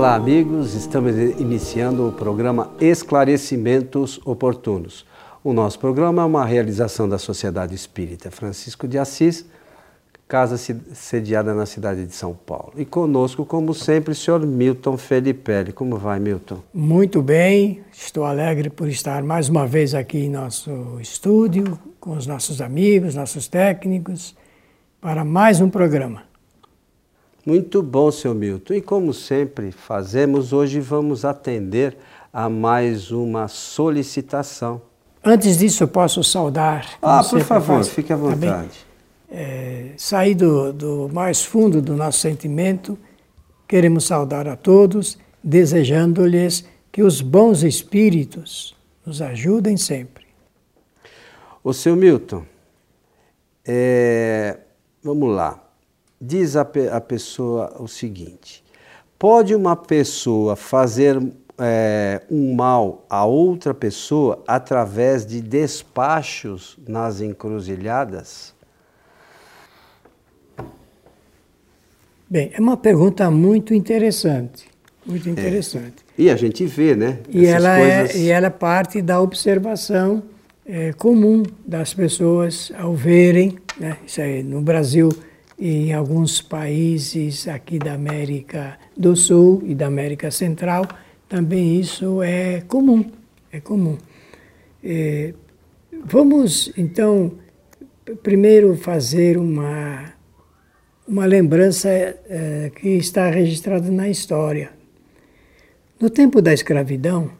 Olá, amigos. Estamos iniciando o programa Esclarecimentos Oportunos. O nosso programa é uma realização da Sociedade Espírita Francisco de Assis, casa sediada na cidade de São Paulo. E conosco, como sempre, o senhor Milton Felipe. Como vai, Milton? Muito bem. Estou alegre por estar mais uma vez aqui em nosso estúdio, com os nossos amigos, nossos técnicos, para mais um programa. Muito bom, seu Milton. E como sempre fazemos, hoje vamos atender a mais uma solicitação Antes disso, eu posso saudar. Ah, por favor, faz, fique à tá vontade. É, sair do, do mais fundo do nosso sentimento, queremos saudar a todos, desejando-lhes que os bons espíritos nos ajudem sempre. O seu Milton, é, vamos lá. Diz a, a pessoa o seguinte: pode uma pessoa fazer é, um mal a outra pessoa através de despachos nas encruzilhadas? Bem, é uma pergunta muito interessante. Muito é. interessante. É. E a gente vê, né? E ela, é, coisas... é, e ela é parte da observação é, comum das pessoas ao verem, né? Isso aí, no Brasil em alguns países aqui da América do Sul e da América Central, também isso é comum, é comum. É, vamos então primeiro fazer uma uma lembrança é, que está registrada na história. No tempo da escravidão,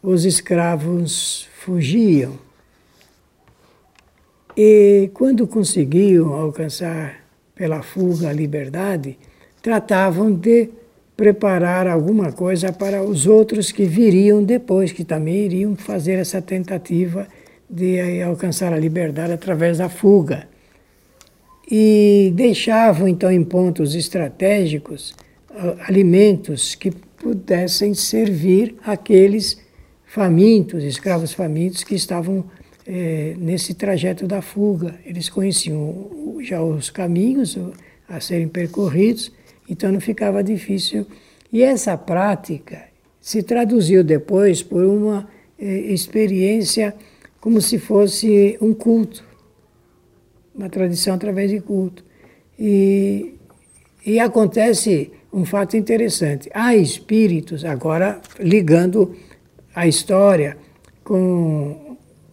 os escravos fugiam e quando conseguiam alcançar pela fuga a liberdade, tratavam de preparar alguma coisa para os outros que viriam depois, que também iriam fazer essa tentativa de alcançar a liberdade através da fuga. E deixavam então em pontos estratégicos alimentos que pudessem servir aqueles famintos, escravos famintos que estavam eh, nesse trajeto da fuga. Eles conheciam já os caminhos a serem percorridos então não ficava difícil. E essa prática se traduziu depois por uma eh, experiência como se fosse um culto, uma tradição através de culto. E, e acontece um fato interessante. Há espíritos, agora ligando a história com,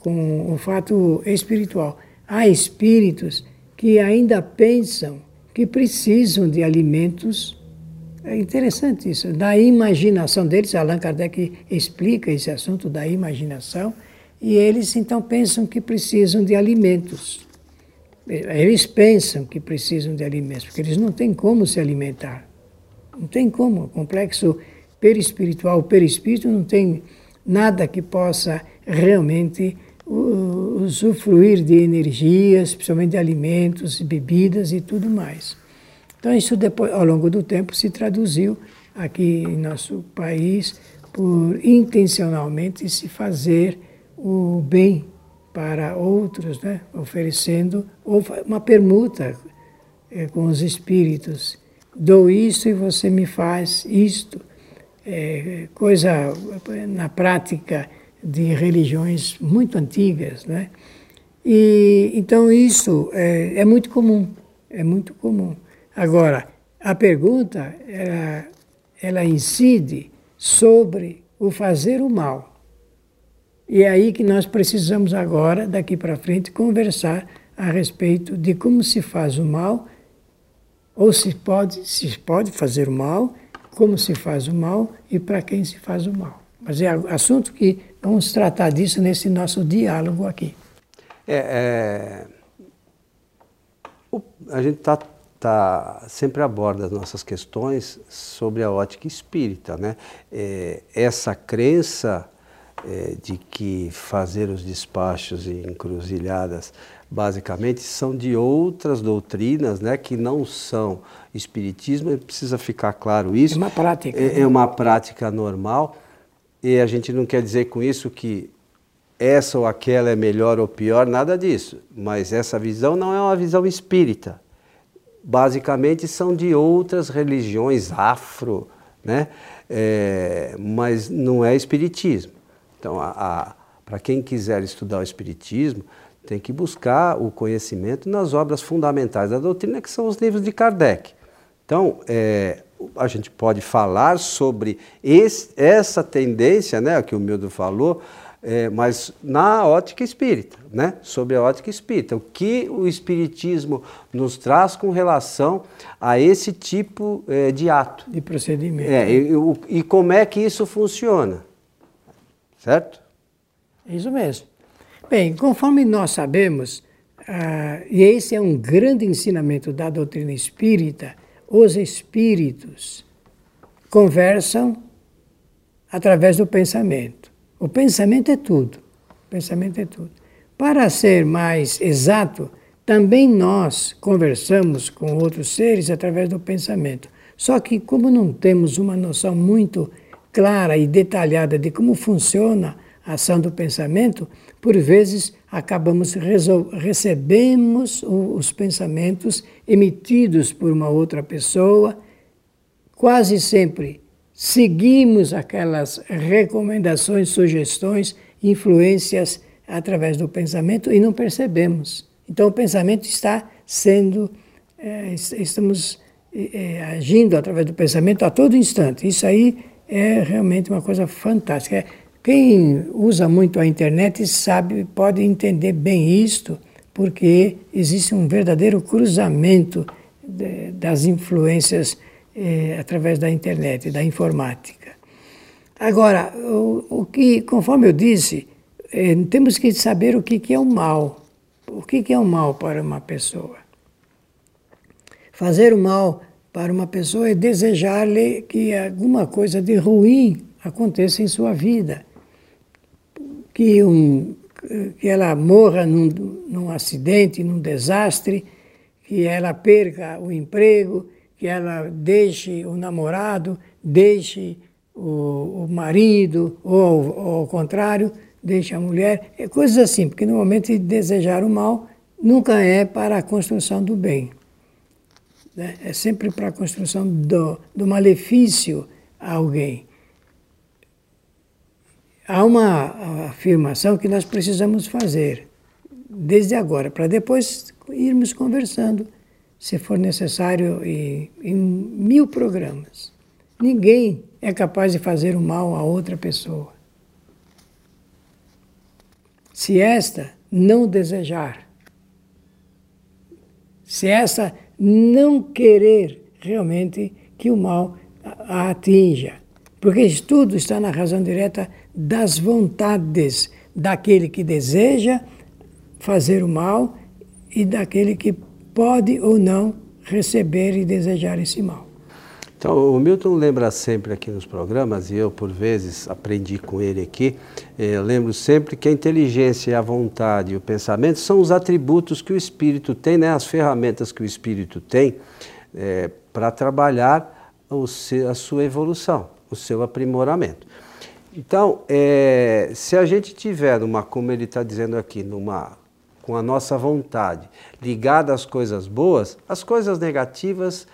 com o fato espiritual, há espíritos que ainda pensam que precisam de alimentos. É interessante isso, da imaginação deles. Allan Kardec explica esse assunto da imaginação e eles então pensam que precisam de alimentos. Eles pensam que precisam de alimentos, porque eles não têm como se alimentar. Não tem como. O complexo perispiritual, perispírito, não tem nada que possa realmente usufruir de energias, principalmente de alimentos, bebidas e tudo mais. Então isso depois, ao longo do tempo, se traduziu aqui em nosso país por intencionalmente se fazer o bem para outros, né? oferecendo uma permuta é, com os espíritos. Dou isto e você me faz isto. É, coisa na prática de religiões muito antigas, né? E então isso é, é muito comum, é muito comum. Agora, a pergunta ela, ela incide sobre o fazer o mal. E é aí que nós precisamos agora, daqui para frente, conversar a respeito de como se faz o mal, ou se pode, se pode fazer o mal, como se faz o mal e para quem se faz o mal. Mas é assunto que vamos tratar disso nesse nosso diálogo aqui. É, é, o, a gente está tá sempre aborda as nossas questões sobre a ótica espírita, né? É, essa crença é, de que fazer os despachos e encruzilhadas basicamente são de outras doutrinas, né, que não são espiritismo. Precisa ficar claro isso. É uma prática. É, é uma prática normal e a gente não quer dizer com isso que essa ou aquela é melhor ou pior, nada disso. Mas essa visão não é uma visão espírita. basicamente são de outras religiões afro, né? É, mas não é espiritismo. Então, para quem quiser estudar o espiritismo, tem que buscar o conhecimento nas obras fundamentais da doutrina, que são os livros de Kardec. Então, é, a gente pode falar sobre esse, essa tendência, né, que o Mildo falou, é, mas na ótica espírita, né? sobre a ótica espírita. O que o espiritismo nos traz com relação a esse tipo é, de ato. De procedimento. É, e, e, como é que isso funciona. Certo? Isso mesmo. Bem, conforme nós sabemos, ah, e esse é um grande ensinamento da doutrina espírita, os espíritos conversam através do pensamento. O pensamento é tudo. O pensamento é tudo. Para ser mais exato, também nós conversamos com outros seres através do pensamento. Só que, como não temos uma noção muito clara e detalhada de como funciona ação do pensamento, por vezes acabamos recebemos os pensamentos emitidos por uma outra pessoa, quase sempre seguimos aquelas recomendações, sugestões, influências através do pensamento e não percebemos. Então o pensamento está sendo, é, estamos é, agindo através do pensamento a todo instante. Isso aí é realmente uma coisa fantástica. Quem usa muito a internet sabe, pode entender bem isto, porque existe um verdadeiro cruzamento de, das influências é, através da internet, da informática. Agora, o, o que, conforme eu disse, é, temos que saber o que, que é o mal. O que, que é o mal para uma pessoa? Fazer o mal para uma pessoa é desejar-lhe que alguma coisa de ruim aconteça em sua vida. Que, um, que ela morra num, num acidente, num desastre, que ela perca o emprego, que ela deixe o namorado, deixe o, o marido, ou, ou, ao contrário, deixe a mulher, é coisas assim, porque normalmente desejar o mal nunca é para a construção do bem. Né? É sempre para a construção do, do malefício a alguém. Há uma afirmação que nós precisamos fazer desde agora, para depois irmos conversando se for necessário, em, em mil programas. Ninguém é capaz de fazer o mal a outra pessoa. Se esta não desejar, se esta não querer realmente que o mal a atinja. Porque isso tudo está na razão direta das vontades daquele que deseja fazer o mal e daquele que pode ou não receber e desejar esse mal. Então, o Milton lembra sempre aqui nos programas, e eu, por vezes, aprendi com ele aqui, eh, lembro sempre que a inteligência, a vontade e o pensamento são os atributos que o espírito tem, né, as ferramentas que o espírito tem eh, para trabalhar o a sua evolução, o seu aprimoramento. Então, eh, se a gente tiver, numa, como ele está dizendo aqui, numa com a nossa vontade ligada às coisas boas, as coisas negativas,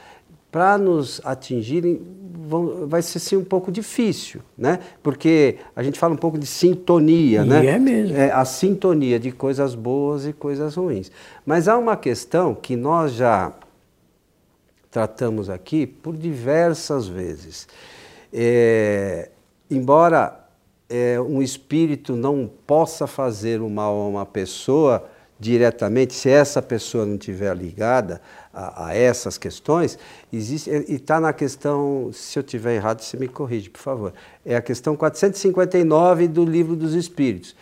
para nos atingirem, vão, vai ser sim um pouco difícil, né? Porque a gente fala um pouco de sintonia, e né? É mesmo. É a sintonia de coisas boas e coisas ruins. Mas há uma questão que nós já tratamos aqui por diversas vezes. É, embora é, um espírito não possa fazer o mal a uma pessoa, diretamente, se essa pessoa não estiver ligada a, a, essas questões, existe, e está na questão, se eu estiver errado, você me corrige, por favor. É a questão 459 do Livro dos Espíritos,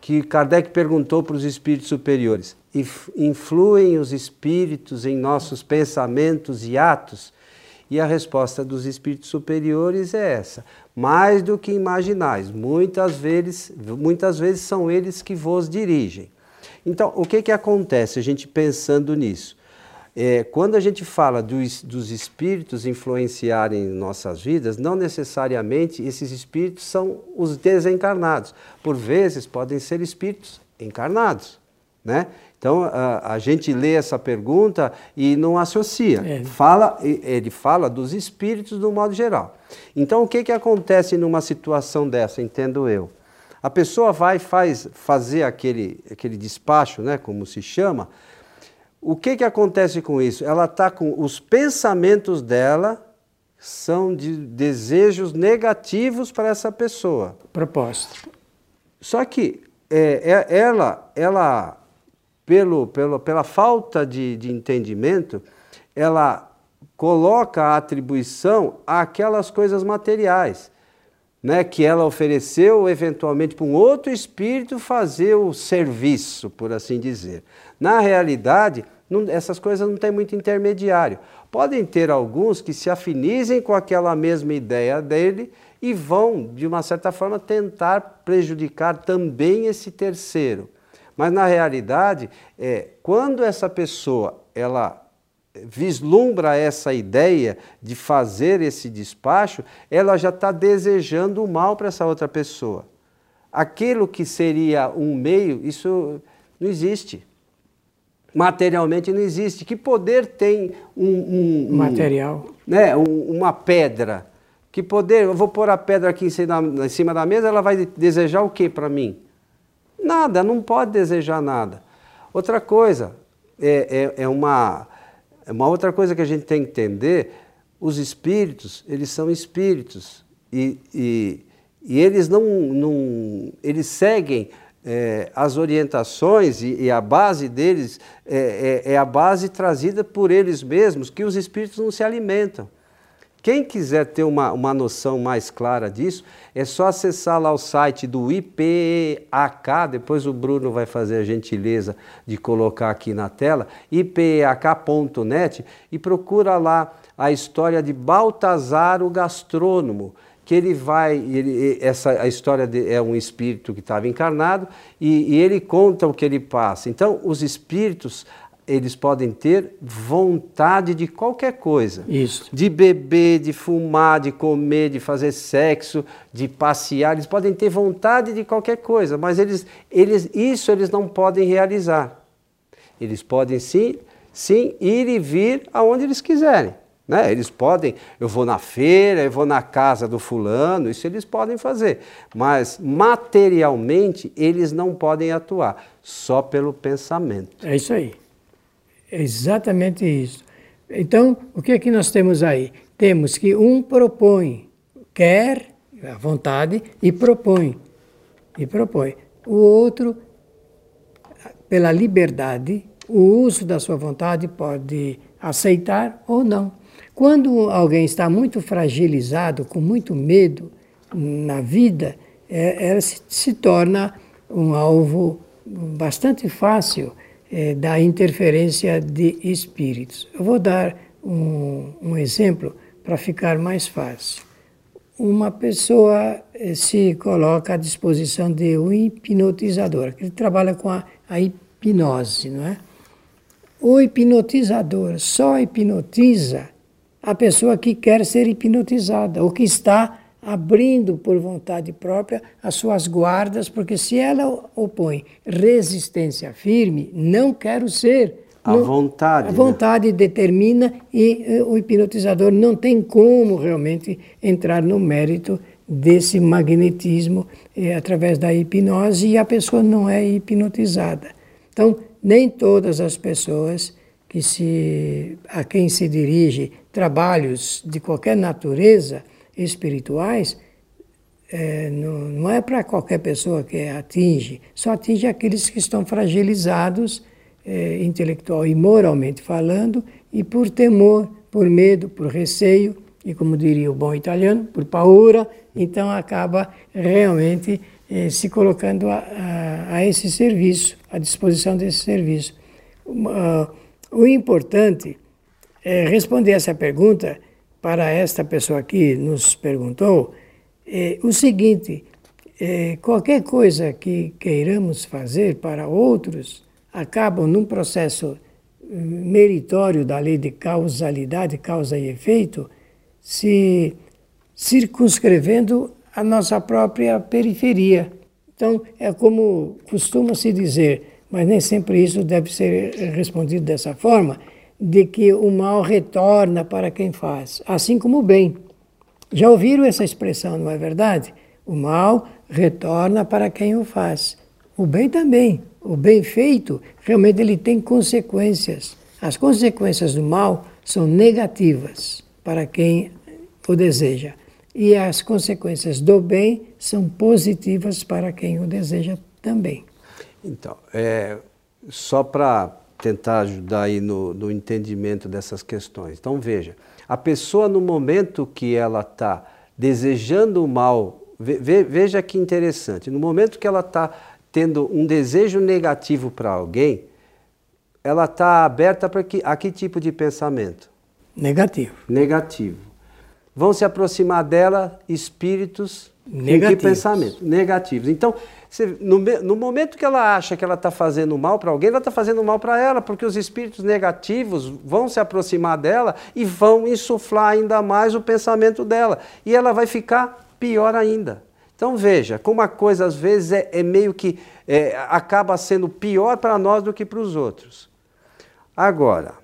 que Kardec perguntou para os espíritos superiores: influem os espíritos em nossos pensamentos e atos? E a resposta dos espíritos superiores é essa: mais do que imaginais, muitas vezes, muitas vezes são eles que vos dirigem. Então, o que, que acontece a gente pensando nisso? É, quando a gente fala dos, dos espíritos influenciarem nossas vidas, não necessariamente esses espíritos são os desencarnados. Por vezes podem ser espíritos encarnados. Né? Então a, a, gente lê essa pergunta e não associa. É. Fala, ele fala dos espíritos do modo geral. Então o que, que acontece numa situação dessa, entendo eu? A pessoa vai faz, fazer aquele, aquele despacho, né, como se chama. O que, que acontece com isso? Ela está com os pensamentos dela são de desejos negativos para essa pessoa. Proposta. Só que é, é, ela, ela pelo, pelo, pela falta de, de entendimento, ela coloca a atribuição àquelas coisas materiais, né, que ela ofereceu eventualmente para um outro espírito fazer o serviço, por assim dizer. Na realidade, não, essas coisas não têm muito intermediário. Podem ter alguns que se afinizem com aquela mesma ideia dele e vão, de uma certa forma, tentar prejudicar também esse terceiro. Mas na realidade, é, quando essa pessoa ela vislumbra essa ideia de fazer esse despacho, ela já está desejando o mal para essa outra pessoa. Aquilo que seria um meio, isso não existe. Materialmente não existe. Que poder tem um. um, um Material. Né, um, uma pedra? Que poder. Eu vou pôr a pedra aqui em cima, em cima da mesa, ela vai desejar o que para mim? Nada, não pode desejar nada. Outra coisa, é, é, é, uma, é uma outra coisa que a gente tem que entender, os espíritos, eles são espíritos e, e, e eles não, não eles seguem é, as orientações e, e, a base deles é, é, é a base trazida por eles mesmos, que os espíritos não se alimentam. Quem quiser ter uma, uma noção mais clara disso, é só acessar lá o site do IPAK, depois o Bruno vai fazer a gentileza de colocar aqui na tela, ipak.net, e procura lá a história de Baltazar o gastrônomo, que ele vai, ele, essa a história de, é um espírito que estava encarnado e, e ele conta o que ele passa. Então, os espíritos eles podem ter vontade de qualquer coisa. Isso. De beber, de fumar, de comer, de fazer sexo, de passear. Eles podem ter vontade de qualquer coisa, mas eles, eles, isso eles não podem realizar. Eles podem sim, sim ir e vir aonde eles quiserem. Né? Eles podem, eu vou na feira, eu vou na casa do fulano, isso eles podem fazer. Mas materialmente eles não podem atuar, só pelo pensamento. É isso aí. É exatamente isso. Então, o que é que nós temos aí? Temos que um propõe, quer, a vontade, e propõe. E propõe. O outro, pela liberdade, o uso da sua vontade pode aceitar ou não. Quando alguém está muito fragilizado, com muito medo na vida, é, ela se, se torna um alvo bastante fácil é, da interferência de espíritos. Eu vou dar um, um exemplo para ficar mais fácil. Uma pessoa é, se coloca à disposição de um hipnotizador, que trabalha com a, a hipnose, não é? O hipnotizador só hipnotiza a pessoa que quer ser hipnotizada, ou que está abrindo por vontade própria as suas guardas, porque se ela opõe resistência firme, não quero ser. A não, vontade. A né? vontade né? determina e uh, o hipnotizador não tem como realmente entrar no mérito desse magnetismo eh, através da hipnose e a pessoa não é hipnotizada. Então, nem todas as pessoas que se, a quem se dirige trabalhos de qualquer natureza espirituais, é, não, não, é para qualquer pessoa que atinge, só atinge aqueles que estão fragilizados, é, intelectual e moralmente falando, e por temor, por medo, por receio, e como diria o bom italiano, por paura, então acaba realmente é, se colocando a, a, a, esse serviço, à disposição desse serviço. Uh, o importante é responder essa pergunta para esta pessoa que nos perguntou é, o seguinte: é, qualquer coisa que queiramos fazer para outros acabam num processo hum, meritório da lei de causalidade, causa e efeito, se circunscrevendo a nossa própria periferia. Então, é como costuma se dizer: mas nem sempre isso deve ser respondido dessa forma, de que o mal retorna para quem faz, assim como o bem. Já ouviram essa expressão, não é verdade? O mal retorna para quem o faz. O bem também. O bem feito, realmente ele tem consequências. As consequências do mal são negativas para quem o deseja. E as consequências do bem são positivas para quem o deseja também. Então, é, só para tentar ajudar aí no, no entendimento dessas questões. Então, veja, a pessoa no momento que ela está desejando o mal, ve, veja que interessante, no momento que ela está tendo um desejo negativo para alguém, ela está aberta para que, a que tipo de pensamento? Negativo. Negativo. Vão se aproximar dela espíritos Negativos. que pensamento? Negativos. Então, no, no, momento que ela acha que ela está fazendo mal para alguém, ela está fazendo mal para ela, porque os espíritos negativos vão se aproximar dela e vão insuflar ainda mais o pensamento dela. E ela vai ficar pior ainda. Então veja, como a coisa às vezes é, é meio que é, acaba sendo pior para nós do que para os outros. Agora,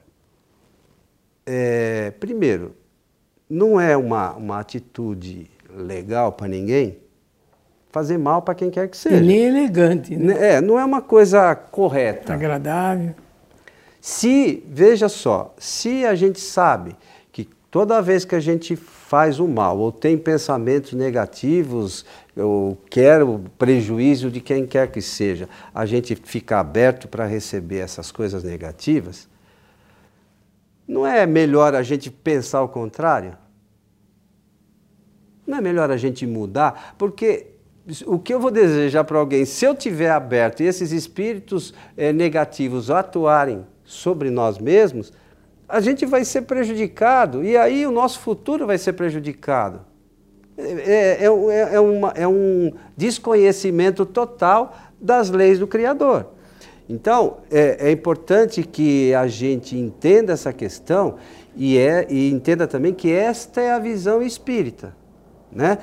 é, primeiro, não é uma, uma atitude legal para ninguém fazer mal para quem quer que seja. E nem elegante, né? É, não é uma coisa correta. Agradável. Se, veja só, se a gente sabe que toda vez que a gente faz o mal ou tem pensamentos negativos ou quer o prejuízo de quem quer que seja, a gente fica aberto para receber essas coisas negativas, não é melhor a gente pensar o contrário? Não é melhor a gente mudar? Porque o que eu vou desejar para alguém, se eu tiver aberto e esses espíritos é, negativos atuarem sobre nós mesmos, a gente vai ser prejudicado e aí o nosso futuro vai ser prejudicado. É, é, é, é uma, é um desconhecimento total das leis do Criador. Então, é, é, importante que a gente entenda essa questão e, é, e entenda também que esta é a visão espírita. Né?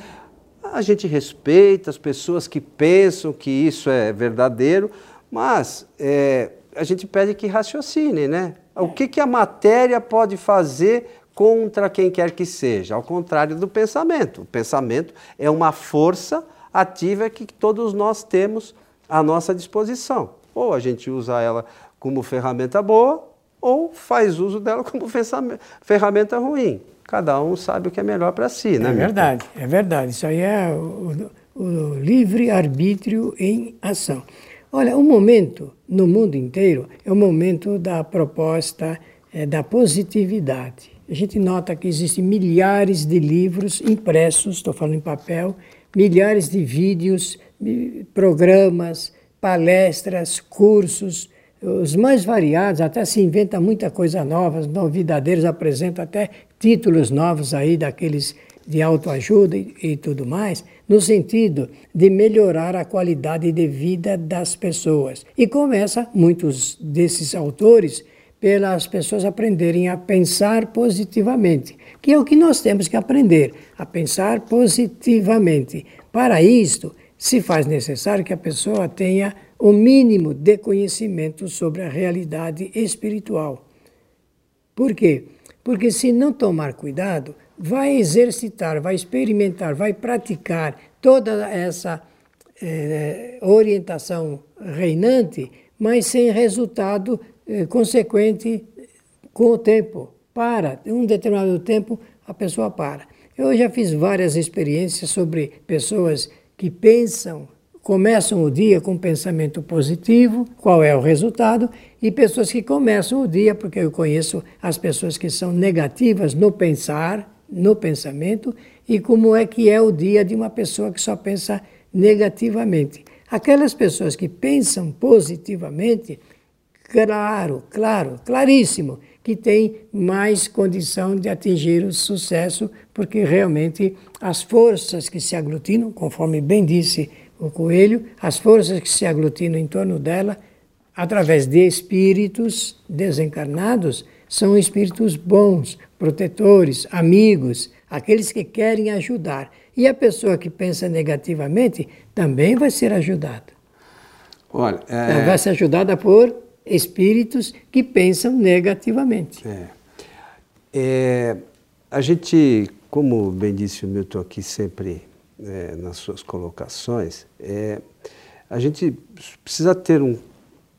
A gente respeita as pessoas que pensam que isso é verdadeiro, mas é, a gente pede que raciocine, né? O que, que a matéria pode fazer contra quem quer que seja? Ao contrário do pensamento. O pensamento é uma força ativa que todos nós temos à nossa disposição. Ou a gente usa ela como ferramenta boa, ou faz uso dela como ferramenta ruim. Cada um sabe o que é melhor para si, né? É verdade, é verdade. Isso aí é o, o livre-arbítrio em ação. Olha, o momento no mundo inteiro é o momento da proposta é, da positividade. A gente nota que existem milhares de livros impressos, estou falando em papel, milhares de vídeos, programas, palestras, cursos, os mais variados, até se inventa muita coisa nova, novidadeiros apresentam até títulos novos aí daqueles de autoajuda e, e tudo mais, no sentido de melhorar a qualidade de vida das pessoas. E começa, muitos desses autores, pelas pessoas aprenderem a pensar positivamente, que é o que nós temos que aprender, a pensar positivamente. Para isto, se faz necessário que a pessoa tenha o mínimo de conhecimento sobre a realidade espiritual. Por quê? Porque se não tomar cuidado, vai exercitar, vai experimentar, vai praticar toda essa eh, orientação reinante, mas sem resultado eh, consequente com o tempo. Para, um determinado tempo, a pessoa para. Eu já fiz várias experiências sobre pessoas que pensam começam o dia com pensamento positivo, qual é o resultado, e pessoas que começam o dia, porque eu conheço as pessoas que são negativas no pensar, no pensamento, e como é que é o dia de uma pessoa que só pensa negativamente. Aquelas pessoas que pensam positivamente, claro, claro, claríssimo, que têm mais condição de atingir o sucesso, porque realmente as forças que se aglutinam, conforme bem disse o coelho, as forças que se aglutinam em torno dela, através de espíritos desencarnados, são espíritos bons, protetores, amigos, aqueles que querem ajudar. E a pessoa que pensa negativamente também vai ser ajudada. Olha, é... ela vai ser ajudada por espíritos que pensam negativamente. É. É, a gente, como bem disse o Milton aqui sempre é, nas suas colocações, é, a gente precisa ter um,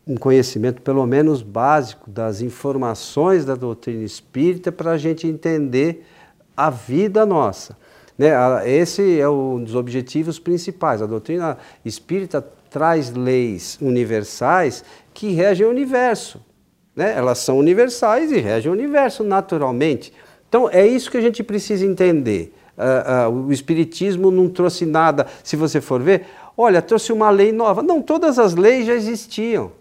um conhecimento, pelo menos básico, das informações da doutrina espírita para a gente entender a vida nossa. Né? Esse é um dos objetivos principais. A doutrina espírita traz leis universais que regem o universo. Né? Elas são universais e regem o universo naturalmente. Então é isso que a gente precisa entender. Uh, uh, o Espiritismo não trouxe nada, se você for ver, olha, trouxe uma lei nova. Não, todas as leis já existiam.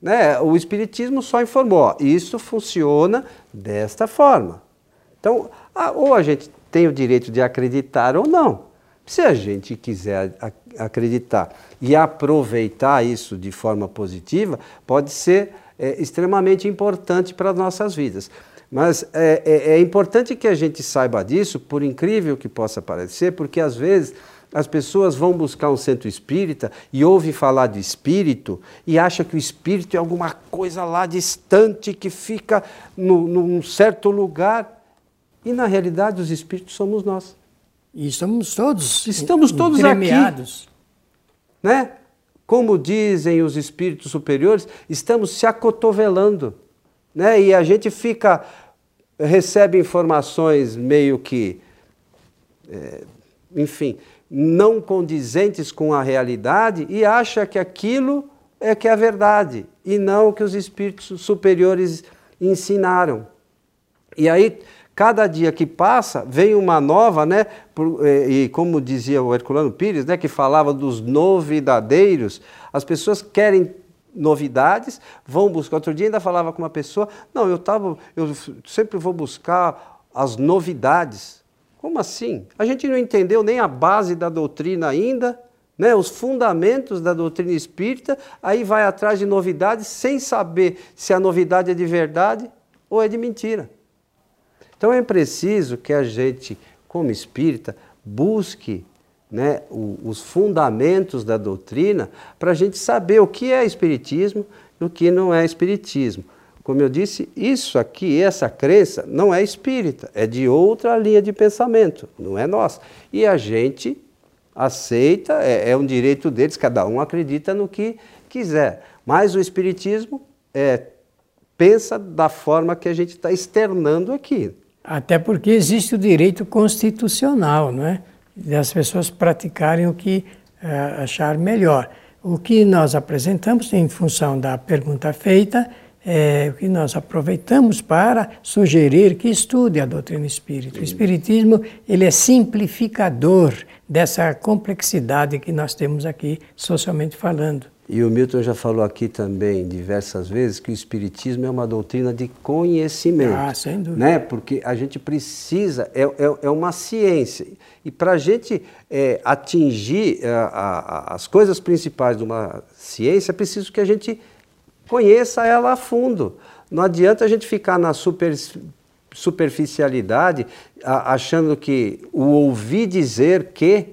Né? O Espiritismo só informou, ó, isso funciona desta forma. Então, ah, ou a gente tem o direito de acreditar ou não. Se a gente quiser acreditar e aproveitar isso de forma positiva, pode ser é, extremamente importante para as nossas vidas. Mas é, é, é, importante que a gente saiba disso, por incrível que possa parecer, porque às vezes as pessoas vão buscar um centro espírita e ouvem falar de espírito e acham que o espírito é alguma coisa lá distante que fica no, num certo lugar. E na realidade os espíritos somos nós. E estamos todos Estamos todos aqui. Né? Como dizem os espíritos superiores, estamos se acotovelando. Né? E a gente fica, recebe informações meio que, é, enfim, não condizentes com a realidade e acha que aquilo é que é a verdade e não o que os espíritos superiores ensinaram. E aí Cada dia que passa, vem uma nova, né? Eh, e como dizia o Herculano Pires, né, que falava dos novidadeiros, as pessoas querem novidades, vão buscar. Outro dia ainda falava com uma pessoa, não, eu tava, eu sempre vou buscar as novidades. Como assim? A gente não entendeu nem a base da doutrina ainda, né, os fundamentos da doutrina espírita, aí vai atrás de novidades sem saber se a novidade é de verdade ou é de mentira. Então é preciso que a gente, como espírita, busque né, os fundamentos da doutrina para a gente saber o que é espiritismo e o que não é espiritismo. Como eu disse, isso aqui, essa crença, não é espírita, é de outra linha de pensamento, não é nossa. E a gente aceita, é, é um direito deles, cada um acredita no que quiser. Mas o espiritismo é, pensa da forma que a gente está externando aqui. Até porque existe o direito constitucional, não é? Das pessoas praticarem o que uh, achar melhor. O que nós apresentamos em função da pergunta feita é o que nós aproveitamos para sugerir que estude a doutrina espírita. O espiritismo ele é simplificador dessa complexidade que nós temos aqui socialmente falando. E o Milton já falou aqui também diversas vezes que o Espiritismo é uma doutrina de conhecimento. Ah, sem dúvida. Né? Porque a gente precisa, é, é, é uma ciência. E para a gente é, atingir a, é, a, as coisas principais de uma ciência, é preciso que a gente conheça ela a fundo. Não adianta a gente ficar na super, superficialidade, achando que o ouvir dizer que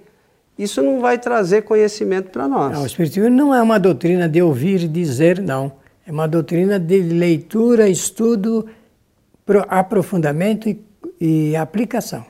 isso não vai trazer conhecimento para nós. Não, o Espiritismo não é uma doutrina de ouvir e dizer, não. É uma doutrina de leitura, estudo, aprofundamento e, e aplicação.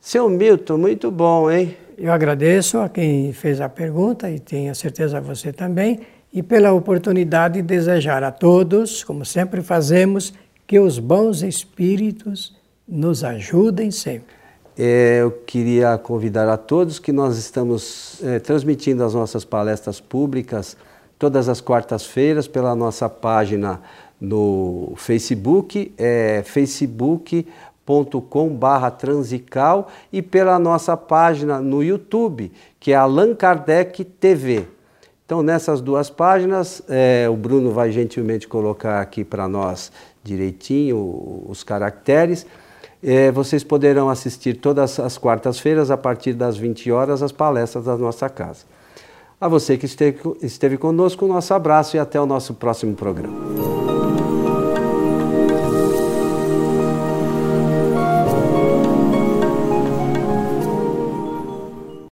Seu Milton, muito bom, hein? Eu agradeço a quem fez a pergunta e tenho certeza você também, e pela oportunidade de desejar a todos, como sempre fazemos, que os bons espíritos nos ajudem sempre. É, eu queria convidar a todos que nós estamos é, transmitindo as nossas palestras públicas todas as quartas-feiras pela nossa página no Facebook, é facebook.com transical e pela nossa página no YouTube, que é Allan Kardec TV. Então, nessas duas páginas, é, o Bruno vai gentilmente colocar aqui para nós direitinho os caracteres. É, vocês poderão assistir todas as quartas-feiras, a partir das 20 horas, as palestras da nossa casa. A você que esteve, esteve conosco, nosso abraço e até o nosso próximo programa.